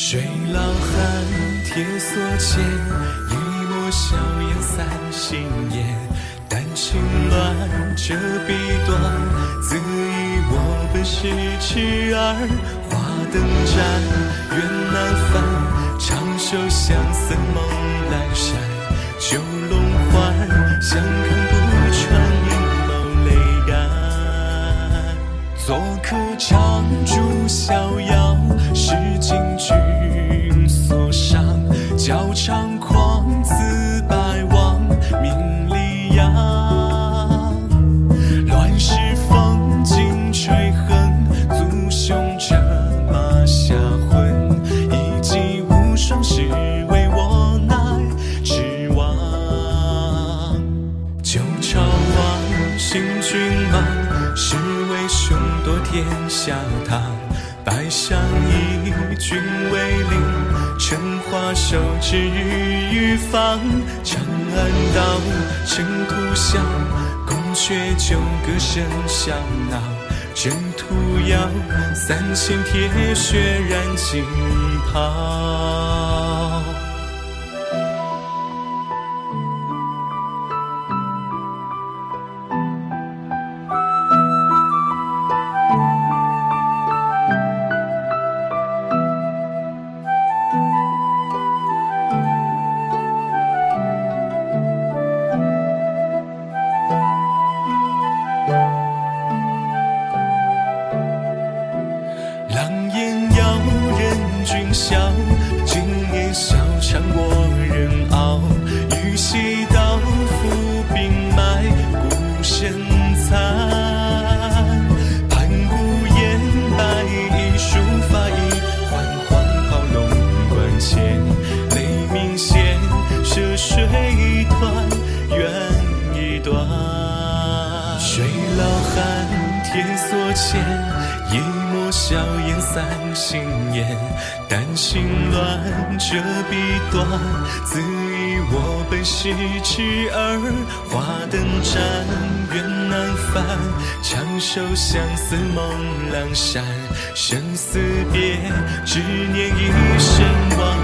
水老寒，铁锁牵，一抹硝烟散心烟。丹青乱，折笔断，自以我本是痴儿。花灯盏，缘难返，长袖相思梦阑珊。酒龙欢，相看不穿，一眸泪干。可长住逍遥，是今君所赏。教长狂，子夺天下堂。百相依，君为邻，成华寿之日欲放。长安道，尘土香，宫阙旧歌声响闹。征途遥，三千铁血染锦袍。笑，今夜笑长我人傲。玉溪刀，抚兵脉，孤身残。盘古烟，白衣书法意，换黄袍龙冠前。雷鸣弦，涉水团，缘已断。水老寒，铁锁前，硝烟散心烟。丹心乱，折笔断，自以我本是痴儿。花灯盏，缘难返，长袖相思梦阑珊。生死别，执念一生望。